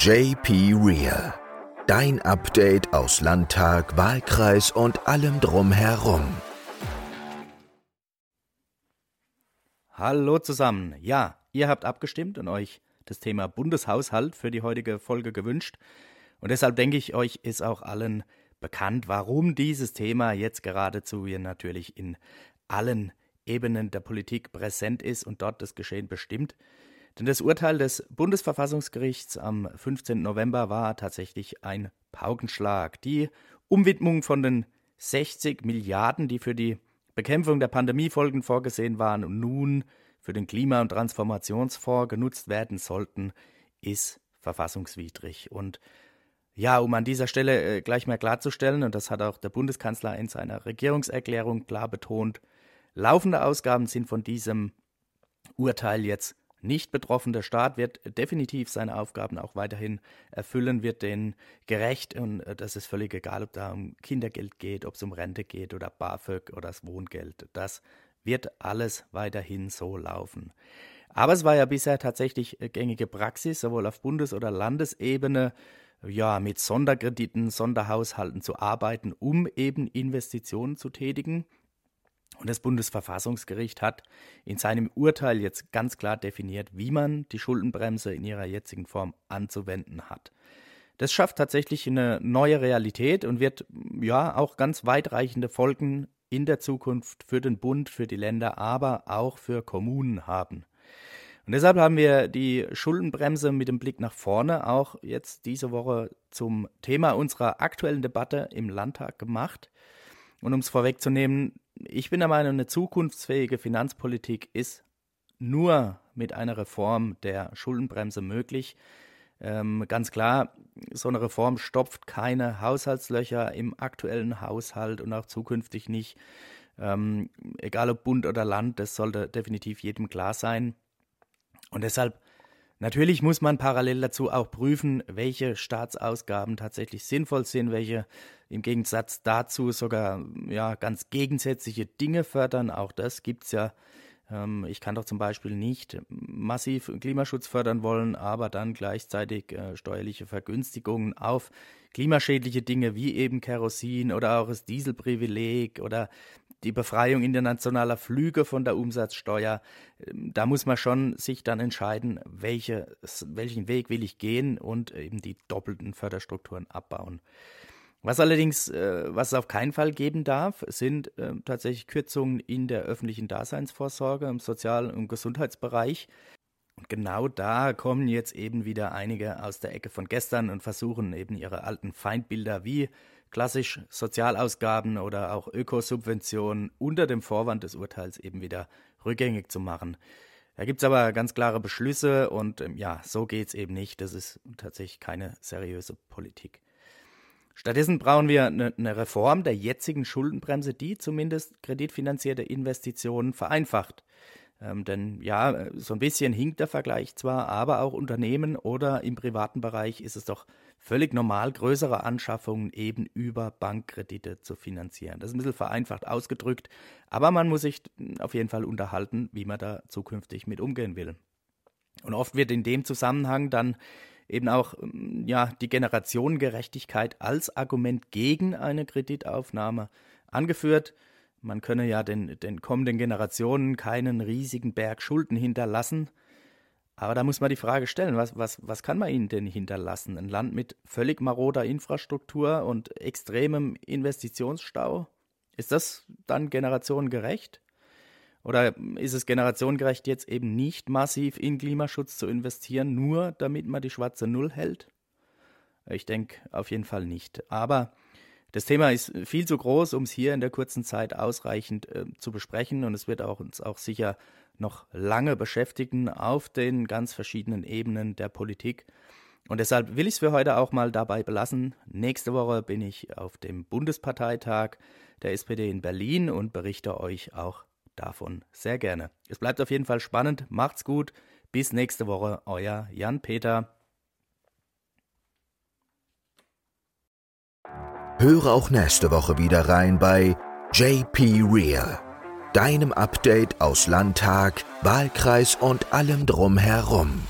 JP Real. Dein Update aus Landtag, Wahlkreis und allem drumherum. Hallo zusammen. Ja, ihr habt abgestimmt und euch das Thema Bundeshaushalt für die heutige Folge gewünscht. Und deshalb denke ich, euch ist auch allen bekannt, warum dieses Thema jetzt geradezu hier natürlich in allen Ebenen der Politik präsent ist und dort das Geschehen bestimmt. Denn das Urteil des Bundesverfassungsgerichts am 15. November war tatsächlich ein Paukenschlag. Die Umwidmung von den 60 Milliarden, die für die Bekämpfung der Pandemiefolgen vorgesehen waren und nun für den Klima- und Transformationsfonds genutzt werden sollten, ist verfassungswidrig. Und ja, um an dieser Stelle äh, gleich mal klarzustellen, und das hat auch der Bundeskanzler in seiner Regierungserklärung klar betont, laufende Ausgaben sind von diesem Urteil jetzt nicht betroffen. Der Staat wird definitiv seine Aufgaben auch weiterhin erfüllen, wird denen gerecht und äh, das ist völlig egal, ob da um Kindergeld geht, ob es um Rente geht oder BAföG oder das Wohngeld. Das wird alles weiterhin so laufen. Aber es war ja bisher tatsächlich äh, gängige Praxis, sowohl auf Bundes- oder Landesebene, ja, mit Sonderkrediten, Sonderhaushalten zu arbeiten, um eben Investitionen zu tätigen. Und das Bundesverfassungsgericht hat in seinem Urteil jetzt ganz klar definiert, wie man die Schuldenbremse in ihrer jetzigen Form anzuwenden hat. Das schafft tatsächlich eine neue Realität und wird ja auch ganz weitreichende Folgen in der Zukunft für den Bund, für die Länder, aber auch für Kommunen haben. Und deshalb haben wir die Schuldenbremse mit dem Blick nach vorne auch jetzt diese Woche zum Thema unserer aktuellen Debatte im Landtag gemacht. Und um es vorwegzunehmen, ich bin der Meinung, eine zukunftsfähige Finanzpolitik ist nur mit einer Reform der Schuldenbremse möglich. Ähm, ganz klar, so eine Reform stopft keine Haushaltslöcher im aktuellen Haushalt und auch zukünftig nicht. Ähm, egal ob Bund oder Land, das sollte definitiv jedem klar sein. Und deshalb Natürlich muss man parallel dazu auch prüfen, welche Staatsausgaben tatsächlich sinnvoll sind, welche im Gegensatz dazu sogar ja, ganz gegensätzliche Dinge fördern. Auch das gibt es ja. Ähm, ich kann doch zum Beispiel nicht massiv Klimaschutz fördern wollen, aber dann gleichzeitig äh, steuerliche Vergünstigungen auf klimaschädliche Dinge wie eben Kerosin oder auch das Dieselprivileg oder die Befreiung internationaler Flüge von der Umsatzsteuer, ähm, da muss man schon sich dann entscheiden, welche, welchen Weg will ich gehen und eben die doppelten Förderstrukturen abbauen. Was allerdings, äh, was es auf keinen Fall geben darf, sind äh, tatsächlich Kürzungen in der öffentlichen Daseinsvorsorge im Sozial- und Gesundheitsbereich. Und genau da kommen jetzt eben wieder einige aus der Ecke von gestern und versuchen eben ihre alten Feindbilder wie klassisch Sozialausgaben oder auch Ökosubventionen unter dem Vorwand des Urteils eben wieder rückgängig zu machen. Da gibt es aber ganz klare Beschlüsse und ähm, ja, so geht es eben nicht. Das ist tatsächlich keine seriöse Politik. Stattdessen brauchen wir eine, eine Reform der jetzigen Schuldenbremse, die zumindest kreditfinanzierte Investitionen vereinfacht. Ähm, denn ja, so ein bisschen hinkt der Vergleich zwar, aber auch Unternehmen oder im privaten Bereich ist es doch völlig normal, größere Anschaffungen eben über Bankkredite zu finanzieren. Das ist ein bisschen vereinfacht ausgedrückt, aber man muss sich auf jeden Fall unterhalten, wie man da zukünftig mit umgehen will. Und oft wird in dem Zusammenhang dann eben auch ja, die Generationengerechtigkeit als Argument gegen eine Kreditaufnahme angeführt. Man könne ja den, den kommenden Generationen keinen riesigen Berg Schulden hinterlassen. Aber da muss man die Frage stellen, was, was, was kann man ihnen denn hinterlassen? Ein Land mit völlig maroder Infrastruktur und extremem Investitionsstau? Ist das dann generationengerecht? Oder ist es generationengerecht, jetzt eben nicht massiv in Klimaschutz zu investieren, nur damit man die schwarze Null hält? Ich denke auf jeden Fall nicht. Aber das Thema ist viel zu groß, um es hier in der kurzen Zeit ausreichend äh, zu besprechen und es wird auch, uns auch sicher noch lange beschäftigen auf den ganz verschiedenen Ebenen der Politik. Und deshalb will ich es für heute auch mal dabei belassen. Nächste Woche bin ich auf dem Bundesparteitag der SPD in Berlin und berichte euch auch davon sehr gerne. Es bleibt auf jeden Fall spannend. Macht's gut. Bis nächste Woche. Euer Jan Peter. Höre auch nächste Woche wieder rein bei JP Real, deinem Update aus Landtag, Wahlkreis und allem drumherum.